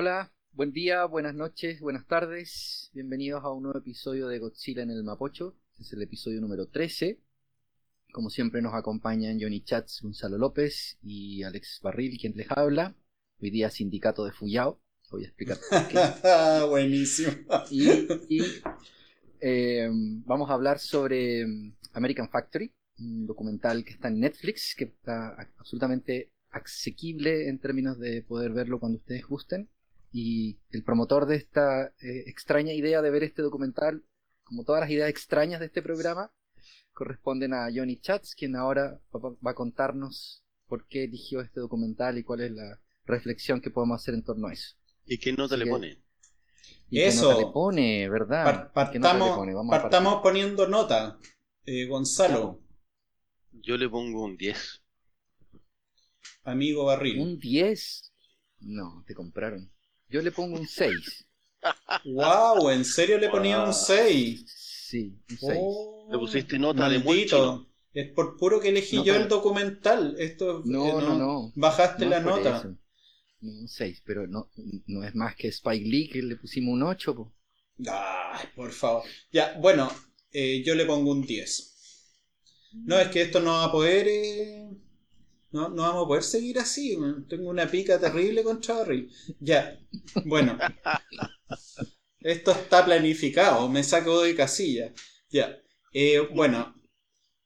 Hola, buen día, buenas noches, buenas tardes. Bienvenidos a un nuevo episodio de Godzilla en el Mapocho. Este es el episodio número 13. Como siempre nos acompañan Johnny Chats, Gonzalo López y Alex Barril, quien les habla. Hoy día sindicato de Fuyao. Voy a explicar por qué. Buenísimo. Y, y, eh, vamos a hablar sobre American Factory, un documental que está en Netflix, que está absolutamente asequible en términos de poder verlo cuando ustedes gusten. Y el promotor de esta eh, extraña idea de ver este documental, como todas las ideas extrañas de este programa, corresponden a Johnny Chats, quien ahora va, va a contarnos por qué eligió este documental y cuál es la reflexión que podemos hacer en torno a eso. ¿Y qué nota Así le que- pone? ¿Y qué Eso. nota le pone, ¿verdad? Par- ¿Qué nota le partamos pone? Vamos partamos poniendo nota. Eh, Gonzalo, Yo le pongo un 10. amigo Barril. ¿Un 10? No, te compraron. Yo le pongo un 6. ¡Wow! ¿En serio le ponía un Wow. 6? Sí, un 6. Oh, Le pusiste nota de maldito. chino. Es por puro que elegí No, yo pero- el documental. Esto No, eh, no, no. Bajaste No la nota. eso. No, un 6, pero no, no es más que Spike Lee que le pusimos un 8. po. Ay, por favor. Ya, bueno, eh, yo le pongo un 10. No, es que esto no va a poder. eh, No, no vamos a poder seguir así. Tengo una pica terrible contra Barril. Ya, bueno. Esto está planificado. Me saco de casilla. Ya. Eh, bueno,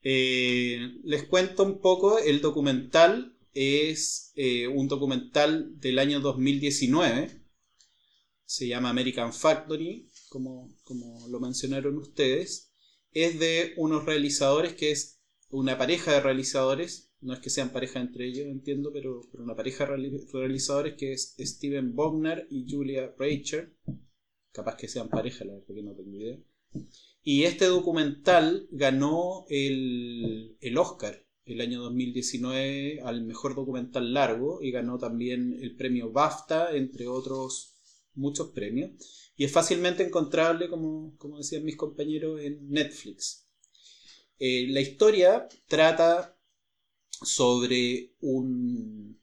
eh, les cuento un poco. El documental es eh, un documental del año 2019. Se llama American Factory, como, como lo mencionaron ustedes. Es de unos realizadores que es una pareja de realizadores. No es que sean pareja entre ellos, entiendo, pero, pero una pareja de reali- realizadores que es Steven Bogner y Julia Reicher. Capaz que sean pareja, la verdad que no tengo idea. Y este documental ganó el, el Oscar el año 2019 al mejor documental largo y ganó también el premio BAFTA, entre otros muchos premios. Y es fácilmente encontrable, como, como decían mis compañeros, en Netflix. Eh, la historia trata sobre un,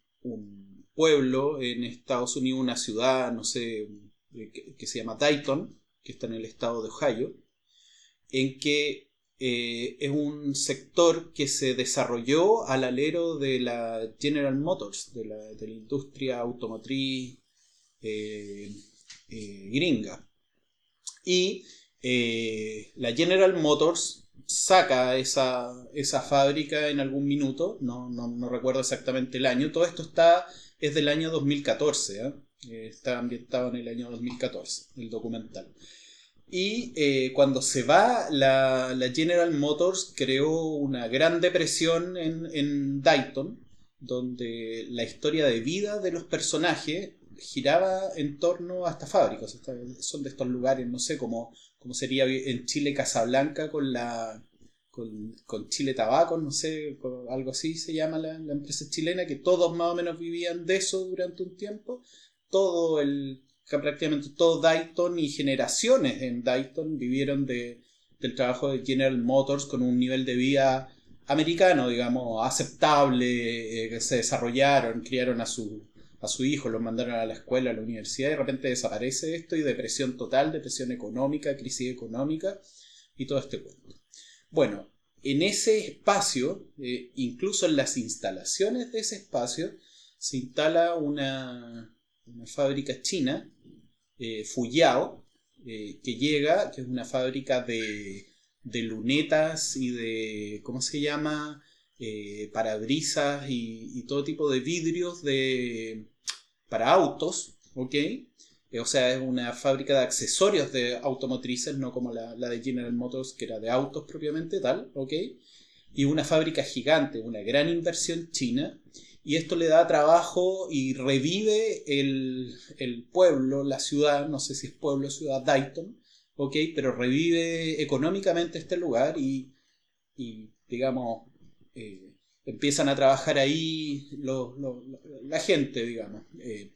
pueblo en Estados Unidos, una ciudad, no sé, eh, que, se llama Dayton, que está en el estado de Ohio, en que eh, es un sector que se desarrolló al alero de la General Motors, de la, industria automotriz eh, gringa. Y la General Motors saca esa, esa fábrica en algún minuto, no, no, no recuerdo exactamente el año, todo esto está, es del año 2014, ¿eh? Está ambientado en el año 2014, el documental. Y eh, cuando se va, la, la General Motors creó una gran depresión en, en Dayton, donde la historia de vida de los personajes giraba en torno a esta fábrica. O sea, son de estos lugares, no sé, como, como sería en Chile Casablanca con la con, Chile Tabaco, no sé, algo así se llama la, la empresa chilena, que todos más o menos vivían de eso durante un tiempo. Todo el, prácticamente todo Dayton y generaciones en Dayton vivieron de, del trabajo de General Motors con un nivel de vida americano, digamos, aceptable, eh, que se desarrollaron, criaron a su, a su hijo, los mandaron a la escuela, a la universidad, y de repente desaparece esto y depresión total, depresión económica, crisis económica y todo este cuento. Bueno, en ese espacio, eh, incluso en las instalaciones de ese espacio, se instala una, una fábrica china, eh, Fuyao, eh, que llega, que es una fábrica de, de lunetas y de, ¿cómo se llama? Eh, parabrisas y, todo tipo de vidrios de, para autos, ¿ok? Eh, o sea, es una fábrica de accesorios de automotrices, no como la, de General Motors, que era de autos propiamente tal, ¿ok? Y una fábrica gigante, una gran inversión china, y esto le da trabajo y revive el, pueblo, la ciudad, no sé si es pueblo o ciudad, Dayton, ¿ok? Pero revive económicamente este lugar y digamos, eh, empiezan a trabajar ahí la gente, digamos. eh,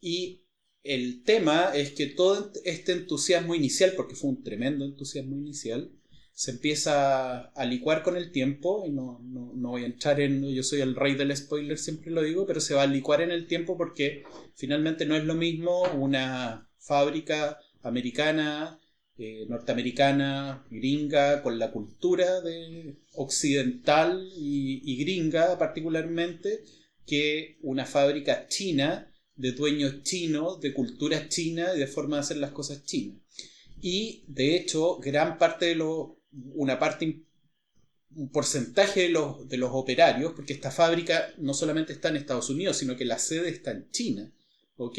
y el tema es que todo este entusiasmo inicial, porque fue un tremendo entusiasmo inicial, se empieza a licuar con el tiempo, y no, no, no, voy a entrar en, yo soy el rey del spoiler, siempre lo digo, pero se va a licuar en el tiempo porque finalmente no es lo mismo una fábrica americana, eh, norteamericana, gringa, con la cultura de occidental y, y gringa particularmente, que una fábrica china de dueños chinos, de cultura china y de forma de hacer las cosas chinas. Y de hecho, gran parte de los, una parte, un porcentaje de los, de los operarios, porque esta fábrica no solamente está en Estados Unidos, sino que la sede está en China, ¿ok?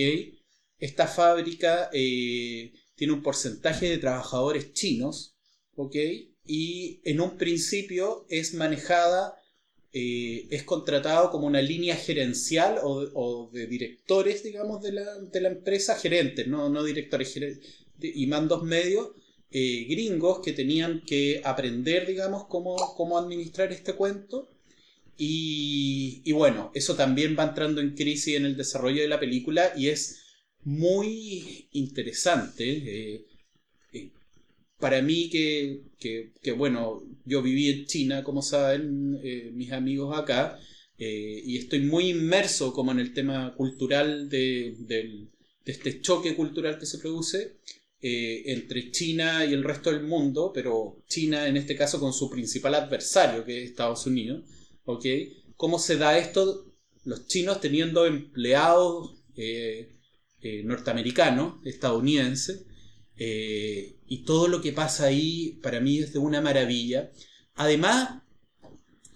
Esta fábrica eh, tiene un porcentaje de trabajadores chinos, ¿ok? Y en un principio es manejada eh, es contratado como una línea gerencial o, de directores, digamos, de la, de la empresa, gerentes, no, no directores, y mandos medios eh, gringos que tenían que aprender, digamos, cómo, cómo administrar este cuento. Y, y, bueno, eso también va entrando en crisis en el desarrollo de la película y es muy interesante. Eh, para mí que, bueno, yo viví en China, como saben eh, mis amigos acá, eh, y estoy muy inmerso como en el tema cultural de, este choque cultural que se produce eh, entre China y el resto del mundo, pero China en este caso con su principal adversario, que es Estados Unidos, ¿ok? ¿Cómo se da esto? Los chinos teniendo empleados norteamericanos, estadounidenses, eh, y todo lo que pasa ahí para mí es de una maravilla. Además,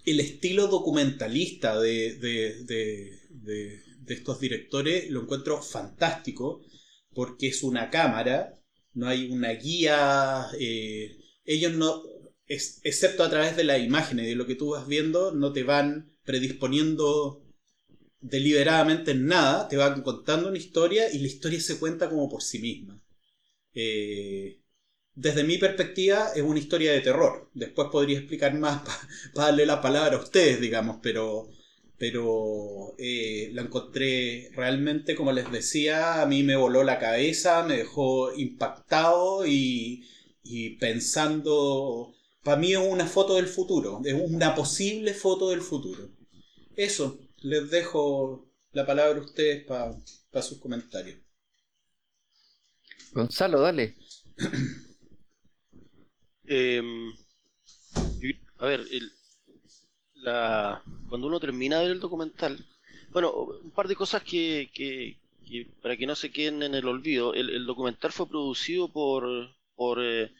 el estilo documentalista de, de, estos directores lo encuentro fantástico porque es una cámara, no hay una guía, eh, ellos no, excepto a través de las imágenes de lo que tú vas viendo, no te van predisponiendo deliberadamente en nada, te van contando una historia y la historia se cuenta como por sí misma. Eh, desde mi perspectiva es una historia de terror. Después podría explicar más para darle la palabra a ustedes, digamos, pero, pero eh, la encontré realmente, como les decía, a mí me voló la cabeza, me dejó impactado y, y pensando, para mí es una foto del futuro, es una posible foto del futuro. Eso, les dejo la palabra a ustedes para sus comentarios. Gonzalo, dale. Em, a ver, la, cuando uno termina de ver el documental, bueno, un par de cosas que, que, para que no se queden en el olvido, el, documental fue producido por, por, eh,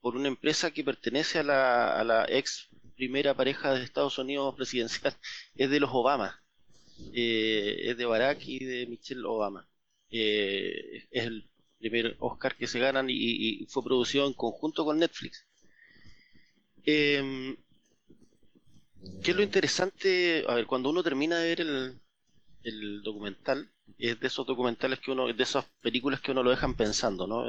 por, una empresa que pertenece a la, a la ex primera pareja de Estados Unidos presidencial, es de los Obama, eh, es de Barack y de Michelle Obama. Eh, es el primer Oscar que se ganan y, fue producido en conjunto con Netflix. Em, ¿Qué es lo interesante? A ver, cuando uno termina de ver el, documental, es de esos documentales que uno, de esas películas que uno lo dejan pensando, ¿no?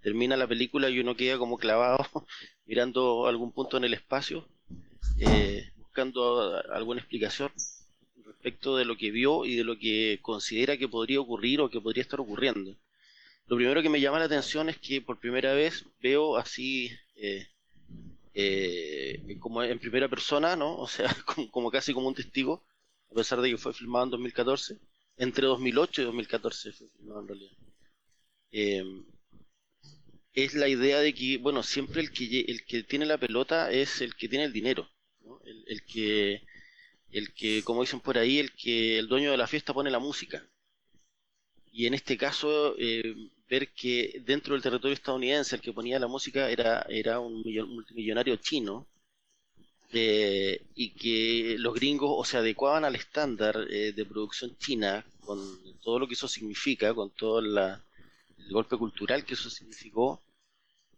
termina la película y uno queda como clavado mirando algún punto en el espacio, eh, buscando alguna explicación respecto de lo que vio y de lo que considera que podría ocurrir o que podría estar ocurriendo. Lo primero que me llama la atención es que por primera vez veo así, eh, eh, como en primera persona, ¿no? O sea, como, casi como un testigo, a pesar de que fue filmado en 2014, entre 2008 y 2014 fue filmado en realidad. Es la idea de que, bueno, siempre el que, el que tiene la pelota es el que tiene el dinero, el, que, el que, como dicen por ahí, el que el dueño de la fiesta pone la música. Y en este caso, eh, ver que dentro del territorio estadounidense el que ponía la música era, era un multimillonario chino eh, y que los gringos se adecuaban al estándar eh, de producción china con todo lo que eso significa, con todo el golpe cultural que eso significó,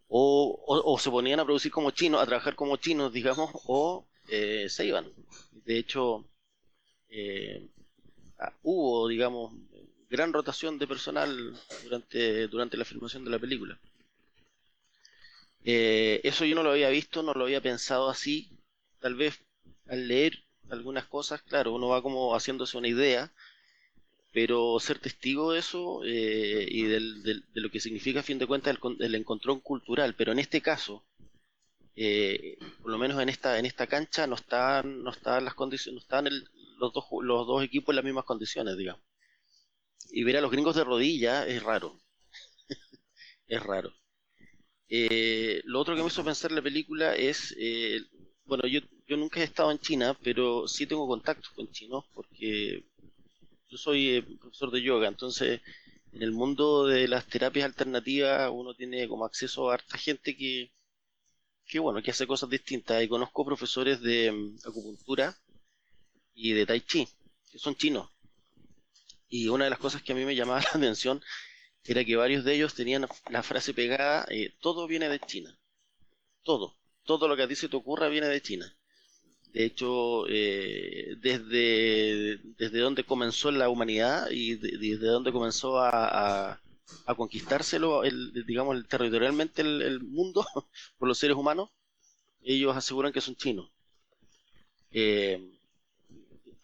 o, se ponían a producir como chinos, a trabajar como chinos, digamos, o eh, se iban. De hecho, ah, hubo, digamos, gran rotación de personal durante, durante la filmación de la película. Eh, eso yo no lo había visto, no lo había pensado así. Tal vez al leer algunas cosas, claro, uno va como haciéndose una idea, pero ser testigo de eso eh, y de lo que significa a fin de cuentas el, el, encontrón cultural, pero en este caso, eh, por lo menos en esta en esta cancha no estaban no estaban las condiciones no estaban los dos los dos equipos en las mismas condiciones digamos. Y ver a los gringos de rodilla es raro. Es raro. Eh, lo otro que me hizo pensar la película es eh, bueno yo yo nunca he estado en China pero sí tengo contactos con chinos porque yo soy profesor de yoga entonces en el mundo de las terapias alternativas uno tiene como acceso a harta gente que, que bueno, que hace cosas distintas. Y conozco profesores de mm, acupuntura y de tai chi, que son chinos. Y una de las cosas que a mí me llamaba la atención era que varios de ellos tenían la frase pegada, eh, todo viene de China. Todo. Todo lo que a ti se te ocurra viene de China. De hecho, eh, desde, desde donde comenzó la humanidad y desde donde comenzó a, a, conquistárselo, el, digamos, territorialmente el, mundo por los seres humanos, ellos aseguran que son chinos. Eh,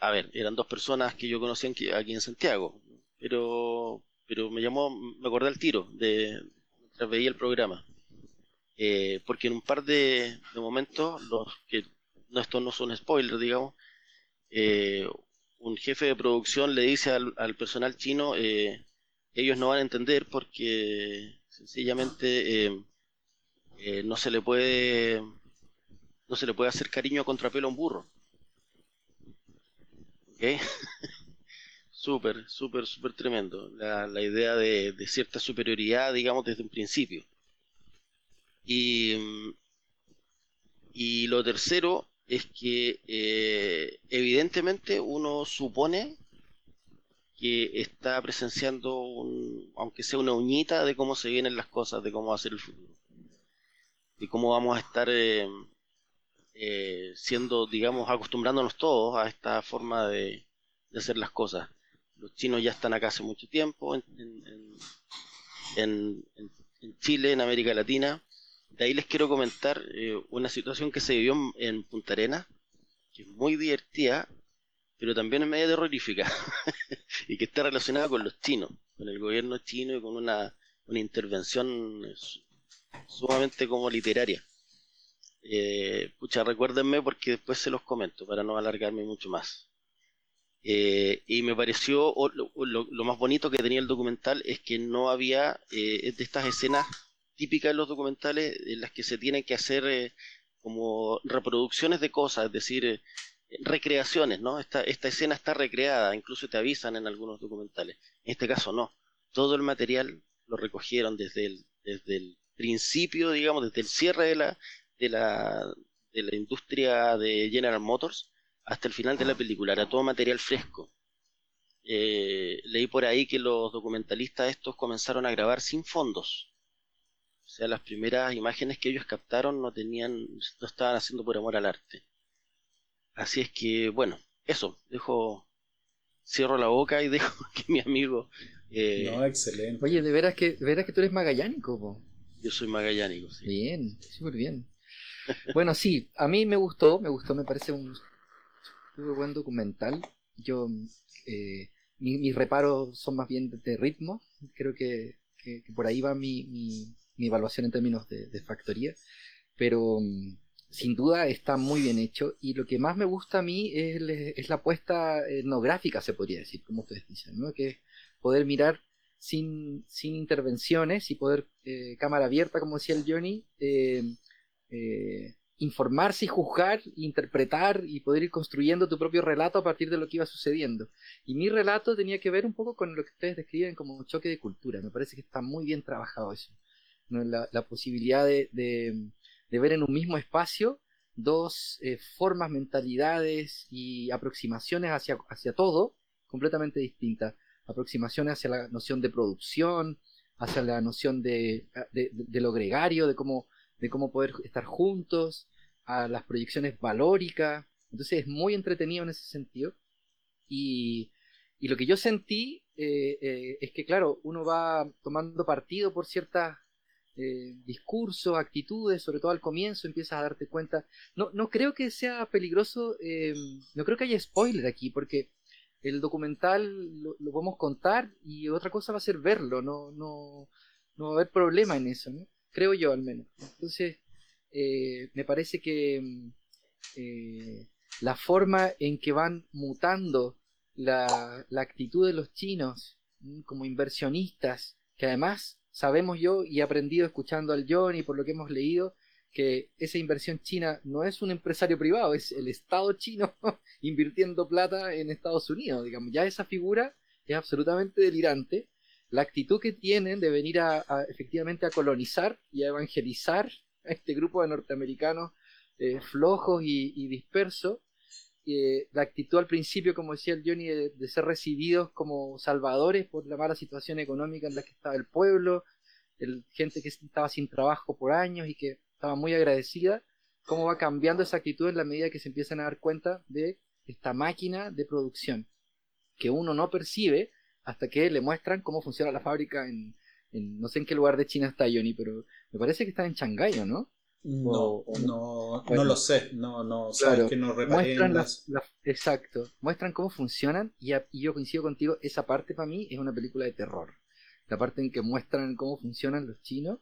a ver, eran dos personas que yo conocía aquí en Santiago, pero, pero me llamó, me acordé al tiro de mientras veía el programa. Eh, porque en un par de, de momentos los que no, esto no son spoilers, digamos, eh, un jefe de producción le dice al, personal chino, eh, ellos no van a entender porque sencillamente eh, no se le puede no se le puede hacer cariño a contrapelo a un burro. ¿Ok? súper, súper, súper tremendo. La, la idea de, de, cierta superioridad, digamos, desde un principio. Y, y lo tercero es que eh, evidentemente uno supone que está presenciando, un, aunque sea una uñita, de cómo se vienen las cosas, de cómo va a ser el futuro. De cómo vamos a estar eh, eh, siendo, digamos, acostumbrándonos todos a esta forma de, hacer las cosas. Los chinos ya están acá hace mucho tiempo, en, en Chile, en América Latina, de ahí les quiero comentar eh, una situación que se vivió en, Punta Arena, que es muy divertida, pero también es medio terrorífica, y que está relacionada con los chinos, con el gobierno chino y con una, intervención sumamente como literaria. Eh, pucha, recuérdenme porque después se los comento para no alargarme mucho más. Eh, y me pareció, lo, más bonito que tenía el documental es que no había de estas escenas típica en los documentales en las que se tienen que hacer eh, como reproducciones de cosas, es decir, eh, recreaciones, ¿no? Esta, esta escena está recreada, incluso te avisan en algunos documentales. En este caso no. Todo el material lo recogieron desde el, desde el principio, digamos, desde el cierre de la, de la, de la industria de General Motors hasta el final de la película. Era todo material fresco. Eh, leí por ahí que los documentalistas estos comenzaron a grabar sin fondos. O sea, las primeras imágenes que ellos captaron no tenían, no estaban haciendo por amor al arte. Así es que, bueno, eso, dejo, cierro la boca y dejo que mi amigo... Eh, no, excelente. Oye, de veras que, de veras que tú eres magallánico, po? Yo soy magallánico, sí. Bien, súper bien. bueno, sí, a mí me gustó, me gustó, me parece un muy buen documental. Yo, eh, mis reparos son más bien de, ritmo, creo que, que, por ahí va mi, mi evaluación en términos de, factoría, pero mm, sin duda está muy bien hecho y lo que más me gusta a mí es, la apuesta etnográfica, se podría decir, como ustedes dicen, ¿no? que es poder mirar sin, sin intervenciones y poder, eh, cámara abierta, como decía el Johnny, eh, eh, informarse y juzgar, interpretar y poder ir construyendo tu propio relato a partir de lo que iba sucediendo. Y mi relato tenía que ver un poco con lo que ustedes describen como un choque de cultura. Me parece que está muy bien trabajado eso la, posibilidad de, ver en un mismo espacio dos eh, formas, mentalidades y aproximaciones hacia, hacia todo completamente distintas. Aproximaciones hacia la noción de producción, hacia la noción de, de, lo gregario, de cómo, de cómo poder estar juntos, a las proyecciones valóricas. Entonces es muy entretenido en ese sentido. Y, y lo que yo sentí eh, eh, es que, claro, uno va tomando partido por ciertas eh, discursos, actitudes, sobre todo al comienzo empiezas a darte cuenta. No, no creo que sea peligroso, eh, no creo que haya spoiler aquí, porque el documental lo, podemos contar y otra cosa va a ser verlo, no, no, no va a haber problema en eso, creo yo al menos. Entonces, eh, me parece que mm, eh, la forma en que van mutando la, la actitud de los chinos como inversionistas, que además sabemos yo y he aprendido escuchando al John y por lo que hemos leído, que esa inversión china no es un empresario privado, es el Estado chino invirtiendo plata en Estados Unidos. Digamos, ya esa figura es absolutamente delirante. La actitud que tienen de venir a, efectivamente a colonizar y a evangelizar a este grupo de norteamericanos eh, flojos y, dispersos. Eh, la actitud al principio, como decía el Johnny, de, ser recibidos como salvadores por la mala situación económica en la que estaba el pueblo, el, gente que estaba sin trabajo por años y que estaba muy agradecida, cómo va cambiando esa actitud en la medida que se empiezan a dar cuenta de esta máquina de producción que uno no percibe hasta que le muestran cómo funciona la fábrica en, no sé en qué lugar de China está Johnny, pero me parece que está en Shanghái, ¿no? No, no, no lo sé, no, no, sabes que no muestran las, Exacto, muestran cómo funcionan y, y, yo coincido contigo, esa parte para mí es una película de terror. La parte en que muestran cómo funcionan los chinos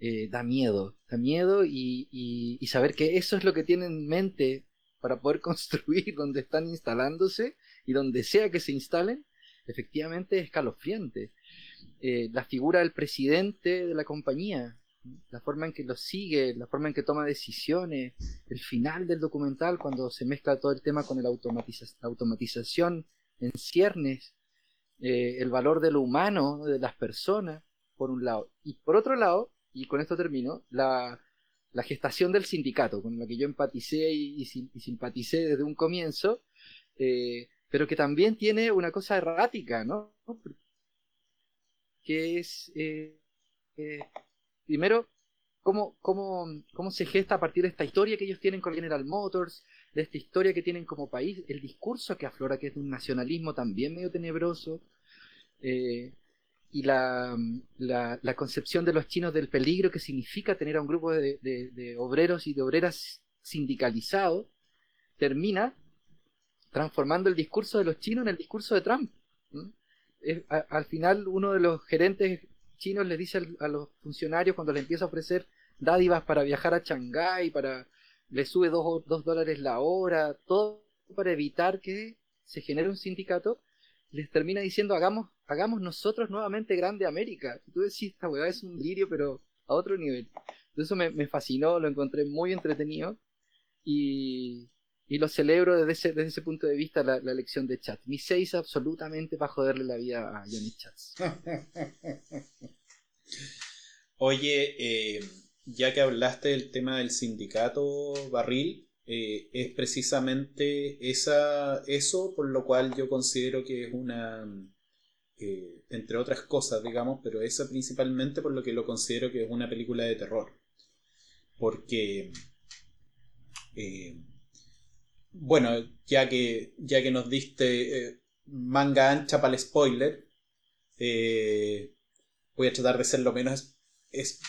eh, da miedo, da miedo y, y, saber que eso es lo que tienen en mente para poder construir donde están instalándose y donde sea que se instalen, efectivamente es escalofriante. Eh, la figura del presidente de la compañía, la forma en que lo sigue, la forma en que toma decisiones, el final del documental cuando se mezcla todo el tema con la automatización en ciernes, eh, el valor de lo humano, de las personas, por un lado. Y por otro lado, y con esto termino, la, gestación del sindicato, con la que yo empaticé y, simpaticé desde un comienzo, eh, pero que también tiene una cosa errática, ¿no? Que es, eh, eh, primero, cómo, cómo, cómo se gesta a partir de esta historia que ellos tienen con General Motors, de esta historia que tienen como país, el discurso que aflora, que es de un nacionalismo también medio tenebroso, y la, la, concepción de los chinos del peligro que significa tener a un grupo de, obreros y de obreras sindicalizados, termina transformando el discurso de los chinos en el discurso de Trump. al final uno de los gerentes chinos le dice a los funcionarios cuando les empieza a ofrecer dádivas para viajar a Shanghái, para le sube dos, dos dólares la hora, todo para evitar que se genere un sindicato, les termina diciendo hagamos hagamos nosotros nuevamente grande América. Y tú decís, esta weá es un lirio, pero a otro nivel. Eso me, me fascinó, lo encontré muy entretenido y, y lo celebro desde ese, desde ese punto de vista la, la elección de Chat. Mi 6 absolutamente para joderle la vida a Johnny Chats. Oye, eh, ya que hablaste del tema del sindicato barril, eh, es precisamente esa, eso por lo cual yo considero que es una, eh, entre otras cosas, digamos, pero esa principalmente por lo que lo considero que es una película de terror. Porque, bueno, ya que, ya que nos diste eh, manga ancha para el spoiler, voy a tratar de ser lo menos... Es,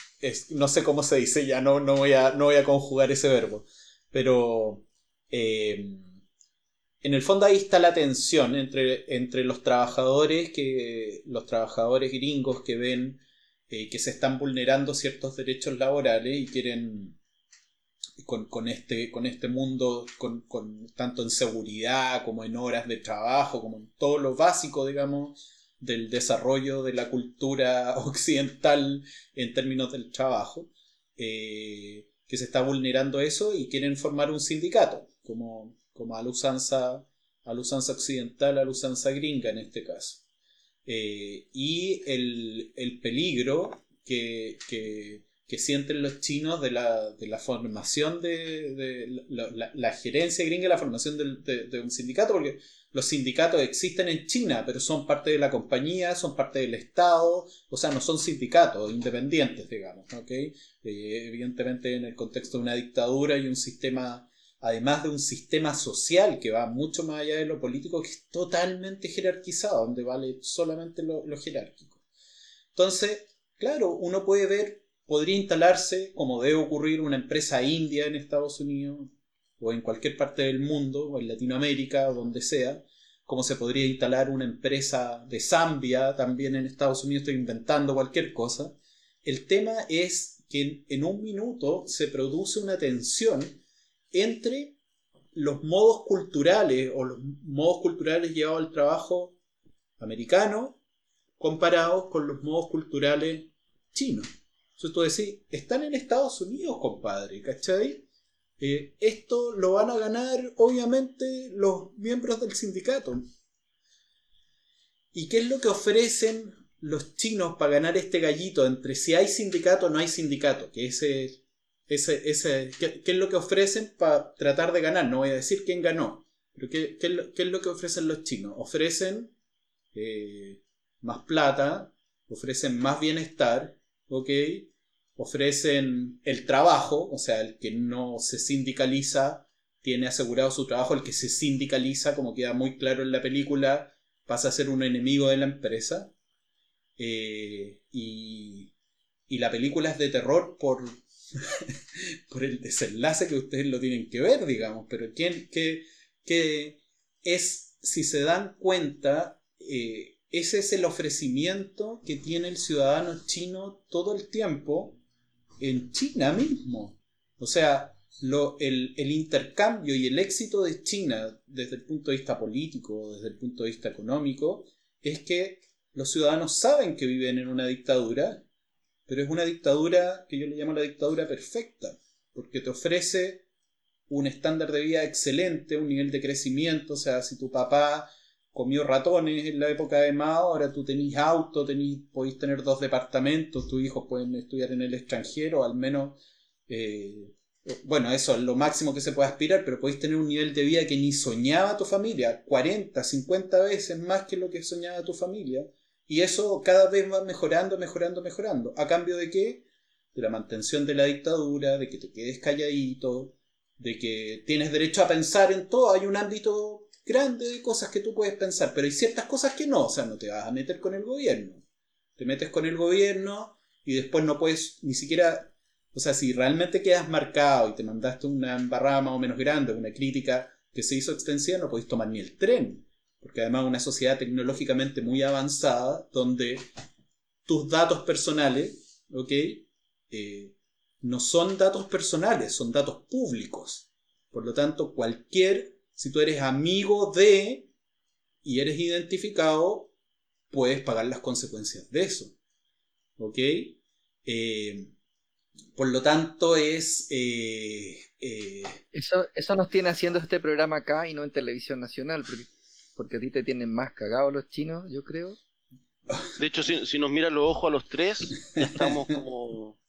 no sé cómo se dice, ya no, no, voy, a, no voy a conjugar ese verbo, pero en el fondo ahí está la tensión entre, entre los trabajadores que los trabajadores gringos que ven eh, que se están vulnerando ciertos derechos laborales y quieren con, este, con este mundo con, tanto en seguridad como en horas de trabajo como en todo lo básico digamos del desarrollo de la cultura occidental en términos del trabajo eh, que se está vulnerando eso y quieren formar un sindicato como como a la usanza, occidental, a la usanza gringa en este caso. Eh, y el, peligro que, sienten los chinos de la, de la formación de, la, gerencia gringa, la formación de, un sindicato, porque los sindicatos existen en China, pero son parte de la compañía, son parte del Estado, o sea, no son sindicatos independientes, digamos, eh, evidentemente en el contexto de una dictadura y un sistema además de un sistema social que va mucho más allá de lo político, que es totalmente jerarquizado, donde vale solamente lo, jerárquico. Entonces, claro, uno puede ver, podría instalarse, como debe ocurrir, una empresa india en Estados Unidos, o en cualquier parte del mundo, o en Latinoamérica, o donde sea, como se podría instalar una empresa de Zambia también en Estados Unidos, estoy inventando cualquier cosa. El tema es que en un minuto se produce una tensión entre los modos culturales o los modos culturales llevados al trabajo americano comparados con los modos culturales chinos. Entonces tú decís, están en Estados Unidos, compadre, ¿cachai? Eh, esto lo van a ganar obviamente los miembros del sindicato. ¿Y qué es lo que ofrecen los chinos para ganar este gallito entre si hay sindicato o no hay sindicato? Que ese, ese, ¿qué, es lo que ofrecen para tratar de ganar? No voy a decir quién ganó, pero ¿qué, qué, es, lo, que ofrecen los chinos? Ofrecen eh, más plata, ofrecen más bienestar, ¿ok? ofrecen el trabajo, o sea, el que no se sindicaliza tiene asegurado su trabajo, el que se sindicaliza, como queda muy claro en la película, pasa a ser un enemigo de la empresa. Eh, y, y, la película es de terror por, por el desenlace que ustedes lo tienen que ver, digamos, pero ¿quién, qué, qué es, si se dan cuenta, eh, ese es el ofrecimiento que tiene el ciudadano chino todo el tiempo en China mismo. O sea, lo, el, el, intercambio y el éxito de China desde el punto de vista político, desde el punto de vista económico, es que los ciudadanos saben que viven en una dictadura, pero es una dictadura que yo le llamo la dictadura perfecta, porque te ofrece un estándar de vida excelente, un nivel de crecimiento, o sea, si tu papá comió ratones en la época de Mao, ahora tú tenés auto, tenés, podéis tener dos departamentos, tus hijos pueden estudiar en el extranjero, al menos, eh, bueno, eso es lo máximo que se puede aspirar, pero podéis tener un nivel de vida que ni soñaba tu familia, 40, 50 veces más que lo que soñaba tu familia, y eso cada vez va mejorando, mejorando, mejorando. ¿A cambio de qué? De la mantención de la dictadura, de que te quedes calladito, de que tienes derecho a pensar en todo, hay un ámbito grande de cosas que tú puedes pensar, pero hay ciertas cosas que no, o sea, no te vas a meter con el gobierno. Te metes con el gobierno y después no puedes ni siquiera, o sea, si realmente quedas marcado y te mandaste una embarrada más o menos grande, una crítica que se hizo extensiva, no podéis tomar ni el tren, porque además una sociedad tecnológicamente muy avanzada donde tus datos personales, ¿ok? Eh, no son datos personales, son datos públicos. Por lo tanto, cualquier si tú eres amigo de y eres identificado, puedes pagar las consecuencias de eso. ¿Ok? Eh, por lo tanto, es... Eh, eh, eso, eso nos tiene haciendo este programa acá y no en televisión nacional, porque, porque a ti te tienen más cagados los chinos, yo creo. De hecho, si, si nos miran los ojos a los tres, estamos como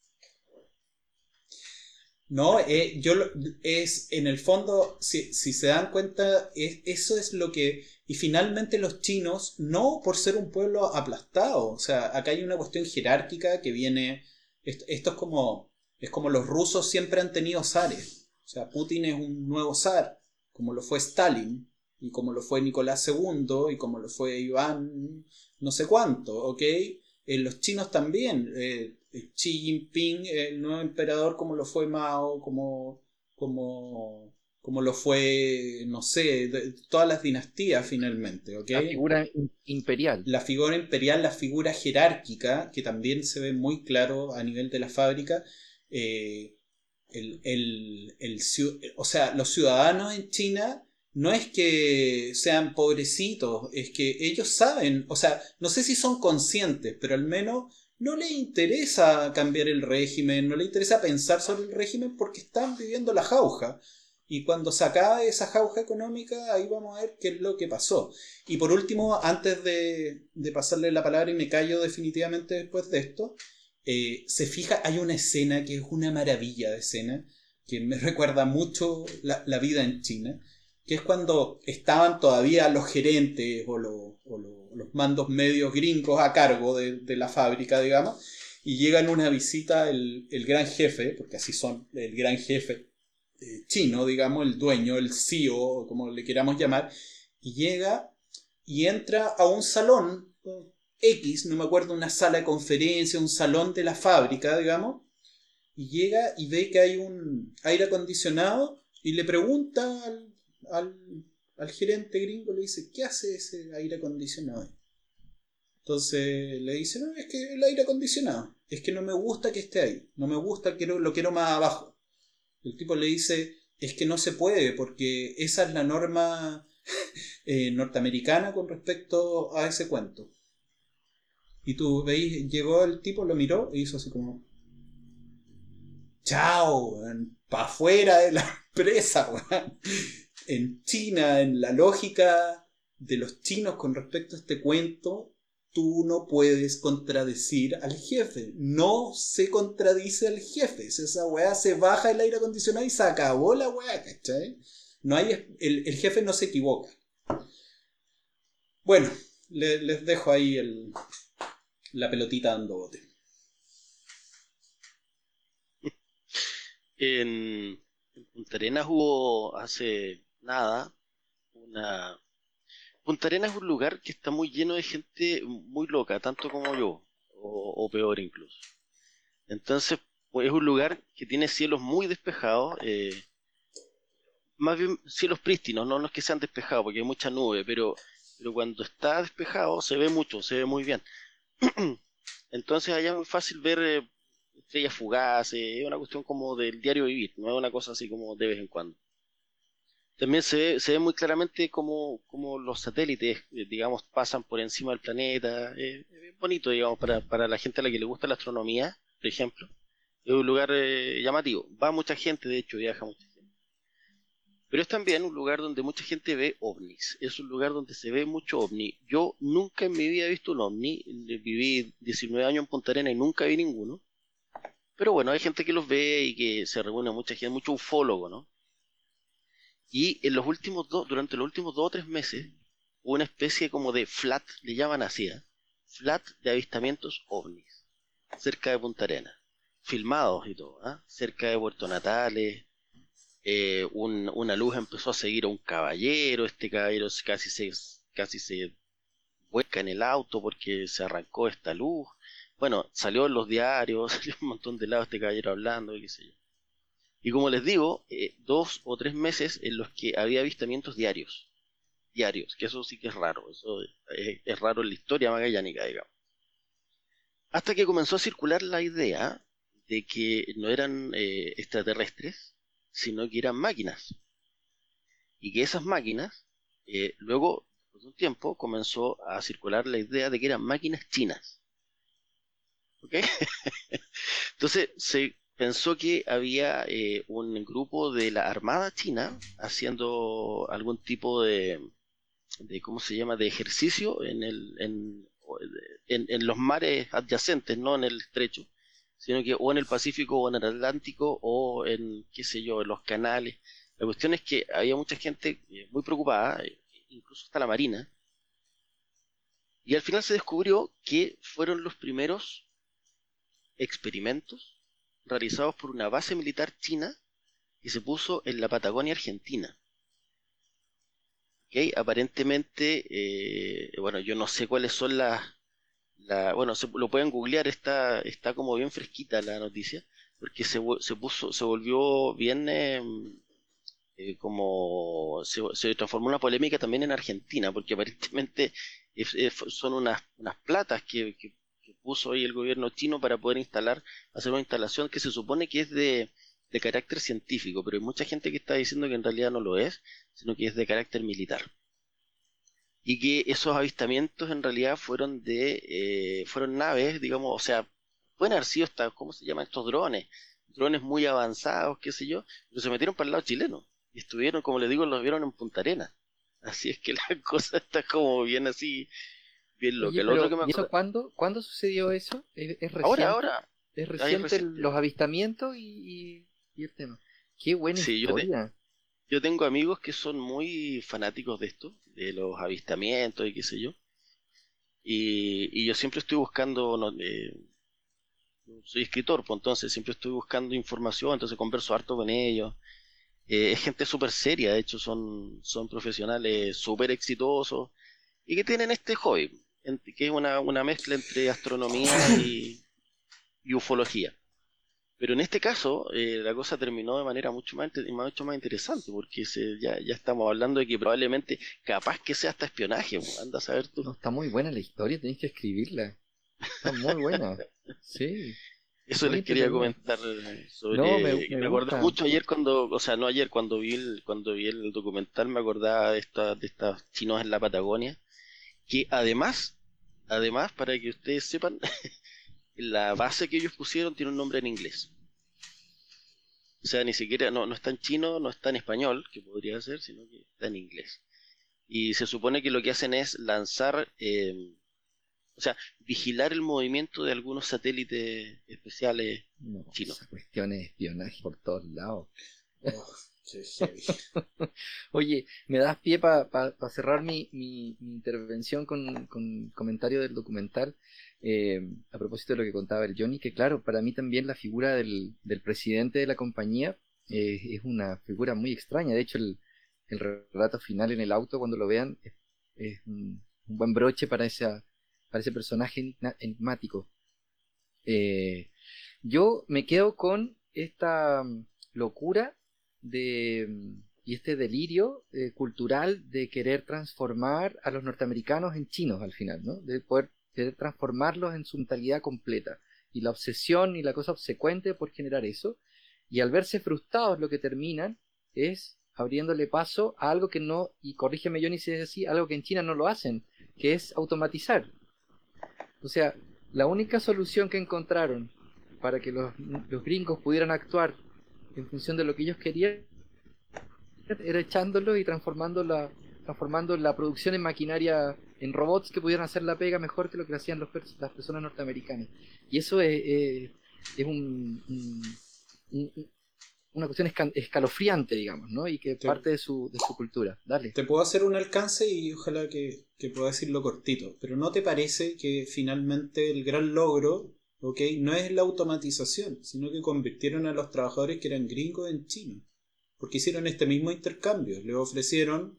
no, eh, yo es en el fondo, si, se dan cuenta, eso es lo que. Y finalmente los chinos, no por ser un pueblo aplastado, o sea, acá hay una cuestión jerárquica que viene. Esto, es como. Es como los rusos siempre han tenido zares. O sea, Putin es un nuevo zar, como lo fue Stalin, y como lo fue Nicolás II, y como lo fue Iván, no sé cuánto, ¿ok? Eh, los chinos también. Eh, Xi Jinping, el nuevo emperador, como lo fue Mao, como, como, como lo fue, no sé, todas las dinastías finalmente. La figura imperial. La figura imperial, la figura jerárquica, que también se ve muy claro a nivel de la fábrica. Eh, o sea, los ciudadanos en China no es que sean pobrecitos, es que ellos saben, o sea, no sé si son conscientes, pero al menos no le interesa cambiar el régimen, no le interesa pensar sobre el régimen porque están viviendo la jauja. Y cuando se acabe esa jauja económica, ahí vamos a ver qué es lo que pasó. Y por último, antes de, pasarle la palabra y me callo definitivamente después de esto, eh, se fija, hay una escena que es una maravilla de escena, que me recuerda mucho la, la vida en China, que es cuando estaban todavía los gerentes o, los mandos medios gringos a cargo de, la fábrica, digamos, y llega en una visita el, gran jefe, porque así son, el gran jefe eh, chino, digamos, el dueño, el CEO, como le queramos llamar, y llega y entra a un salón X, no me acuerdo, una sala de conferencia, un salón de la fábrica, digamos, y llega y ve que hay un aire acondicionado y le pregunta al, gerente gringo, le dice, ¿qué hace ese aire acondicionado? Entonces le dice, no, es que el aire acondicionado. es que no me gusta que esté ahí, no me gusta, quiero, lo quiero más abajo. El tipo le dice, es que no se puede, porque esa es la norma eh, norteamericana con respecto a ese cuento. Y tú veis, llegó el tipo, lo miró y hizo así como, chao, para afuera de la empresa, En China, en la lógica de los chinos con respecto a este cuento, tú no puedes contradecir al jefe. No se contradice al jefe. Esa weá se baja el aire acondicionado y se acabó la weá, ¿cachai? No hay, el, jefe no se equivoca. Bueno, les dejo ahí el, la pelotita dando bote. En, Punta Arenas hubo hace nada una... Punta Arenas es un lugar que está muy lleno de gente muy loca, tanto como yo, o, peor incluso. Entonces, pues, es un lugar que tiene cielos muy despejados, eh, más bien cielos prístinos, no, no es que sean despejados, porque hay mucha nube, pero, pero cuando está despejado se ve mucho, se ve muy bien. Entonces allá es muy fácil ver eh, estrellas fugaces, es una cuestión como del diario vivir, no es una cosa así como de vez en cuando. También se ve, se ve muy claramente como los satélites, eh, digamos, pasan por encima del planeta. es bonito, digamos, para, para la gente a la que le gusta la astronomía, por ejemplo. Es un lugar eh, llamativo. Va mucha gente, de hecho, viaja mucha gente. Pero es también un lugar donde mucha gente ve ovnis. Es un lugar donde se ve mucho ovni. Yo nunca en mi vida he visto un ovni. Viví 19 años en Punta Arena y nunca vi ninguno. Pero bueno, hay gente que los ve y que se reúne mucha gente, mucho ufólogo, ¿no? Y en los últimos dos, durante los últimos dos o tres meses, hubo una especie como de flat, le llaman así, ¿eh? flat de avistamientos ovnis, cerca de Punta Arena, filmados y todo, ¿eh? cerca de Puerto Natales, eh, una luz empezó a seguir a un caballero, este caballero casi se, casi se vuelca en el auto porque se arrancó esta luz. Bueno, salió en los diarios, salió un montón de lados este caballero hablando y qué sé yo. Y como les digo, eh, dos o tres meses en los que había avistamientos diarios. Diarios, que eso sí que es raro, es, raro en la historia magallánica, digamos. Hasta que comenzó a circular la idea de que no eran eh, extraterrestres, sino que eran máquinas. Y que esas máquinas, eh, luego, de un tiempo, comenzó a circular la idea de que eran máquinas chinas. ¿Ok? Entonces se pensó que había eh, un grupo de la Armada China haciendo algún tipo de, de ¿cómo se llama?, de ejercicio en, el, en, en los mares adyacentes, no en el estrecho, sino que o en el Pacífico o en el Atlántico o en, qué sé yo, en los canales. La cuestión es que había mucha gente eh, muy preocupada, eh, incluso hasta la Marina, y al final se descubrió que fueron los primeros experimentos realizados por una base militar china que se puso en la Patagonia Argentina. ¿Okay? Aparentemente, eh, bueno, yo no sé cuáles son las, bueno, se, lo pueden googlear, está, está como bien fresquita la noticia, porque se, se puso, se volvió bien em, eh, como se, transformó en una polémica también en Argentina, porque aparentemente son unas, unas platas que, puso ahí el gobierno chino para poder instalar, hacer una instalación que se supone que es de, de carácter científico, pero hay mucha gente que está diciendo que en realidad no lo es, sino que es de carácter militar. Y que esos avistamientos en realidad fueron de eh, fueron naves digamos o sea pueden haber sido hasta cómo se llaman estos drones drones muy avanzados qué sé yo pero se metieron para el lado chileno y estuvieron como les digo los vieron en Punta Arena así es que la cosa está como bien así bien ¿Y eso cuándo, ¿cuándo sucedió eso? ¿Es, reciente, ahora ahora es reciente, los avistamientos y, y, el tema qué buena historia yo tengo amigos que son muy fanáticos de esto, de los avistamientos y qué sé yo. Y, yo siempre estoy buscando, no, eh, soy escritor, pues entonces siempre estoy buscando información, entonces converso harto con ellos. Eh, es gente súper seria, de hecho son, son profesionales súper exitosos y que tienen este hobby, que es una, una mezcla entre astronomía y, y ufología. Pero en este caso, eh, la cosa terminó de manera mucho más, mucho más interesante, porque se, ya, ya estamos hablando de que probablemente, capaz que sea hasta espionaje, anda a saber tú. No, está muy buena la historia, tenés que escribirla. Está muy buena. Sí. Eso Muy les quería comentar sobre. No, me- me, me acordé gusta. mucho ayer cuando, o sea, no ayer, cuando vi el, cuando vi el documental, me acordaba de esta, de estos chinos en la Patagonia, que además, además, para que ustedes sepan, la base que ellos pusieron tiene un nombre en inglés. O sea, ni siquiera, no, no está en chino, no está en español, que podría ser, sino que está en inglés. Y se supone que lo que hacen es lanzar, eh, o sea, vigilar el movimiento de algunos satélites especiales No, Chino. esa cuestión es espionaje por todos lados. Oh, Oye, me das pie para cerrar mi, mi- intervención con, con comentario del documental. eh, a propósito de lo que contaba el Johnny, que claro, para mí también la figura del, del presidente de la compañía eh, es una figura muy extraña. De hecho, el, el relato final en el auto, cuando lo vean, es, un, buen broche para, esa, para ese personaje enigmático. Eh, yo me quedo con esta mm, locura de, mm, y este delirio eh, cultural de querer transformar a los norteamericanos en chinos al final, ¿no? De poder querer transformarlos en su mentalidad completa. Y la obsesión y la cosa obsecuente por generar eso. Y al verse frustrados lo que terminan es abriéndole paso a algo que no, y corrígeme Johnny si es así, algo que en China no lo hacen, que es automatizar. O sea, la única solución que encontraron para que los, los gringos pudieran actuar en función de lo que ellos querían era echándolo y transformando la, transformando la producción en maquinaria, en robots que pudieran hacer la pega mejor que lo que hacían los, las personas norteamericanas. Y eso es, es un, un- un- una cuestión esca- escalofriante, digamos, ¿no? Y que Sí. parte de su, de su cultura. Dale. Te puedo hacer un alcance y ojalá que, que pueda decirlo cortito. Pero ¿no te parece que finalmente el gran logro, ok, no es la automatización, sino que convirtieron a los trabajadores que eran gringos en chinos? Porque hicieron este mismo intercambio. Le ofrecieron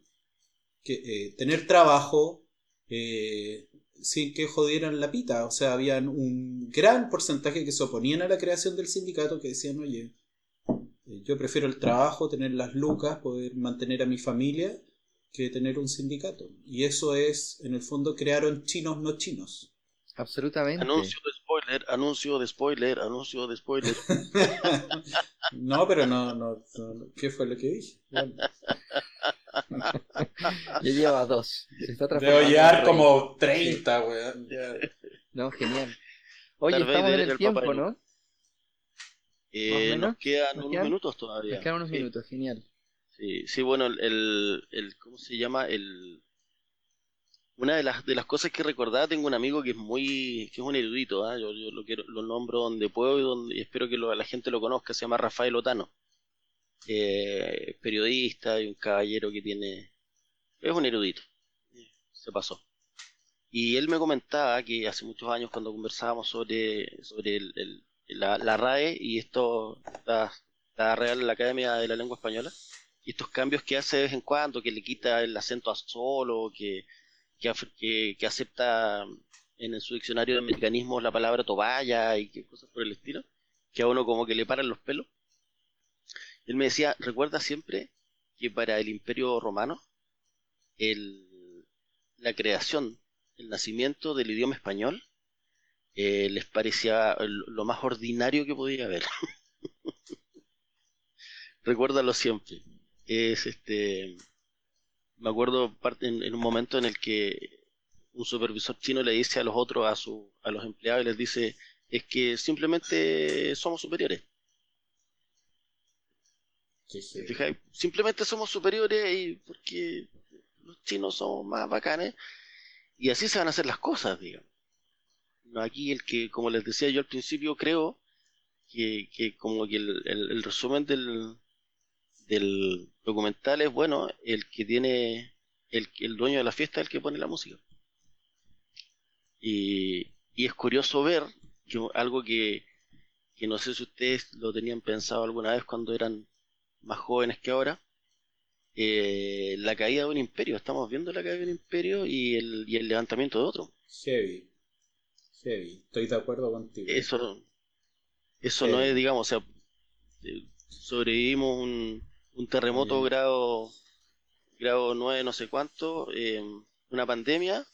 que, eh, tener trabajo eh, sin que jodieran la pita. O sea, habían un gran porcentaje que se oponían a la creación del sindicato que decían, oye, eh, yo prefiero el trabajo, tener las lucas, poder mantener a mi familia, que tener un sindicato. Y eso es, en el fondo, crearon chinos no chinos. Absolutamente. Anuncio de spoiler, anuncio de spoiler, anuncio de spoiler. no, pero no, no, no, ¿Qué fue lo que dije? Bueno, Ya lleva dos. Se está debo llevar como 30, weón. No, genial. Oye, Darth estamos en Vader, el el tiempo, ¿no? Eh, nos quedan ¿Nos unos quedan? minutos todavía. Nos quedan unos Sí, minutos, genial. Sí, sí, bueno, el, el, el- ¿cómo se llama? El, una de las, de las cosas que recordaba, tengo un amigo que es muy, que es un erudito, ¿ah? Yo, yo lo quiero, lo nombro donde puedo y donde espero que lo- la gente lo conozca, se llama Rafael Otano. Eh, periodista y un caballero que tiene, es un erudito, se pasó. Y él me comentaba que hace muchos años cuando conversábamos sobre, sobre el, la, la RAE y esto, la, la Real Academia de la Lengua Española, y estos cambios que hace de vez en cuando, que le quita el acento a solo, que, que, acepta en su diccionario de mecanismos la palabra toballa y cosas por el estilo, que a uno como que le paran los pelos. Él me decía, recuerda siempre que para el imperio romano, el, la creación, el nacimiento del idioma español, eh, les parecía lo más ordinario que podía haber. Recuérdalo siempre. Es este. Me acuerdo parte- en, en un momento en el que un supervisor chino le dice a los otros, a, su, a los empleados, y les dice: Es que simplemente somos superiores. Qué ¿Te heavy. fijas? Simplemente somos superiores y porque los chinos somos más bacanes. Y así se van a hacer las cosas, digamos. Aquí el que, como les decía yo al principio, creo que, que como que el, el- el resumen del, del documental es bueno, el que tiene, el, el dueño de la fiesta es el que pone la música. Y, y es curioso ver que algo que, que no sé si ustedes lo tenían pensado alguna vez cuando eran más jóvenes que ahora, eh, la caída de un imperio. Estamos viendo la caída de un imperio y el, y el levantamiento de otro. Heavy. Heavy. Estoy de acuerdo contigo. Eso, eso no es, digamos, o sea, eh, sobrevivimos un, un terremoto grado, grado 9 no sé cuánto, eh, una pandemia,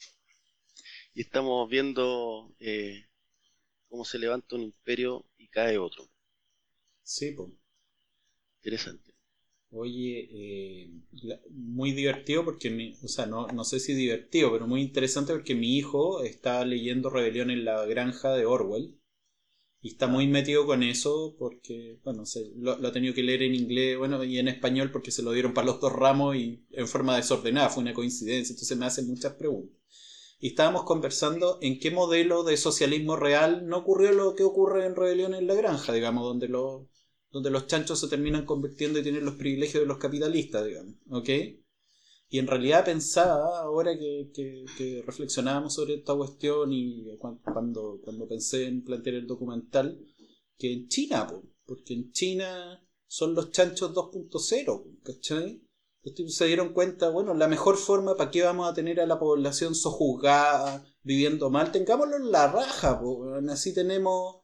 y estamos viendo eh, cómo se levanta un imperio y cae otro. Sí, pues. Interesante. Oye, eh, muy divertido porque, o sea, no, no sé si divertido, pero muy interesante porque mi hijo está leyendo Rebelión en la Granja de Orwell y está muy metido con eso porque, bueno, se, lo, lo, ha tenido que leer en inglés, bueno, y en español porque se lo dieron para los dos ramos y en forma desordenada, fue una coincidencia, entonces me hacen muchas preguntas. Y estábamos conversando en qué modelo de socialismo real no ocurrió lo que ocurre en Rebelión en la Granja, digamos, donde los donde los chanchos se terminan convirtiendo y tienen los privilegios de los capitalistas, digamos, ¿ok? Y en realidad pensaba, ahora que, que, reflexionábamos sobre esta cuestión y cuando, cuando pensé en plantear el documental, que en China, porque en China son los chanchos 2.0, ¿cachai? se dieron cuenta, bueno, la mejor forma para qué vamos a tener a la población sojuzgada, viviendo mal, tengámoslo en la raja, así tenemos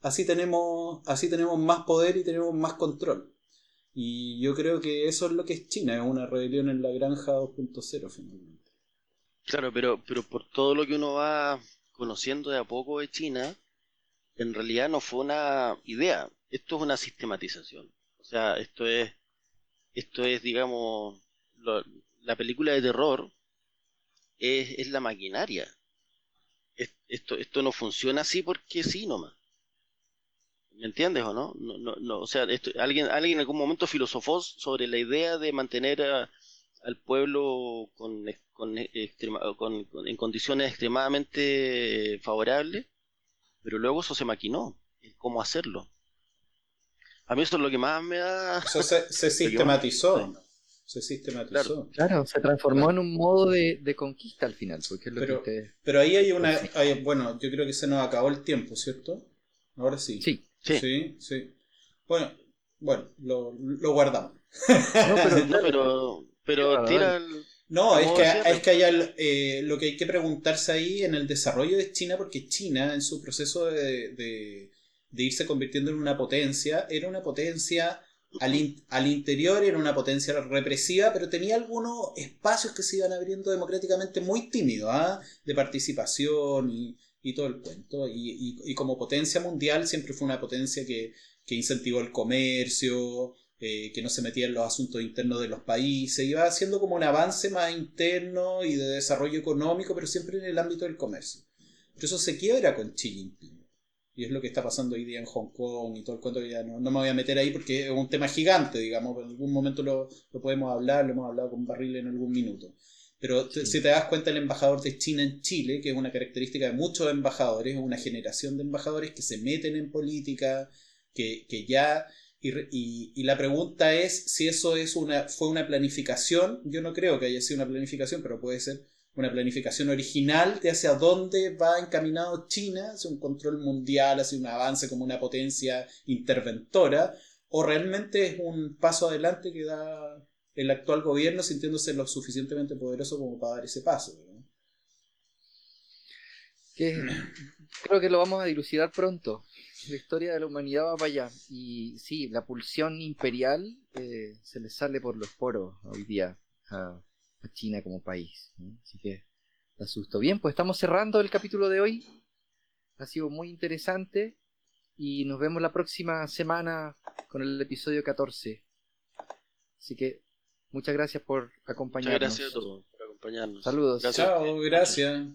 así tenemos, así tenemos más poder y tenemos más control. Y yo creo que eso es lo que es China, es una rebelión en la granja 2.0 finalmente. Claro, pero, pero por todo lo que uno va conociendo de a poco de China, en realidad no fue una idea, esto es una sistematización. O sea, esto es, esto es, digamos, la película de terror es, es la maquinaria. esto, esto no funciona así porque sí nomás. ¿Me entiendes o no? no, no, no o sea, esto, alguien, alguien en algún momento filosofó sobre la idea de mantener al pueblo con, con, en condiciones extremadamente favorables, pero luego eso se maquinó, cómo hacerlo. A mí eso es lo que más me da... Eso se, sistematizó. Se sistematizó. Claro, se transformó en un modo de, conquista al final, porque es lo pero, que pero ahí hay una... bueno, yo creo que se nos acabó el tiempo, ¿cierto? Ahora sí. Sí. Sí, sí. Bueno, bueno, lo, lo guardamos. No, pero, no, pero, pero tira el... No, es que, es que hay eh, lo que hay que preguntarse ahí en el desarrollo de China, porque China en su proceso de, de, irse convirtiendo en una potencia, era una potencia al, al, interior, era una potencia represiva, pero tenía algunos espacios que se iban abriendo democráticamente muy tímidos, ¿ah? de participación y, y todo el cuento. Y, y, como potencia mundial siempre fue una potencia que, que incentivó el comercio, eh, que no se metía en los asuntos internos de los países, iba haciendo como un avance más interno y de desarrollo económico, pero siempre en el ámbito del comercio. Pero eso se quiebra con Xi Jinping. Y es lo que está pasando hoy día en Hong Kong y todo el cuento que ya no, no me voy a meter ahí porque es un tema gigante, digamos, en algún momento lo, lo podemos hablar, lo hemos hablado con Barril en algún minuto. Pero si te das cuenta, el embajador de China en Chile, que es una característica de muchos embajadores, una generación de embajadores que se meten en política, que, que ya... Y, y, y, la pregunta es si eso es una, fue una planificación. Yo no creo que haya sido una planificación, pero puede ser una planificación original de hacia dónde va encaminado China, hacia un control mundial, hacia un avance como una potencia interventora, o realmente es un paso adelante que da el actual gobierno sintiéndose lo suficientemente poderoso como para dar ese paso. creo que lo vamos a dilucidar pronto. La historia de la humanidad va para allá. Y sí, la pulsión imperial eh, se le sale por los poros hoy día a, China como país. Así que te asusto. Bien, pues estamos cerrando el capítulo de hoy. Ha sido muy interesante. Y nos vemos la próxima semana con el episodio 14. Así que Muchas gracias por acompañarnos. Muchas gracias a todos por acompañarnos. Saludos. Chao, gracias.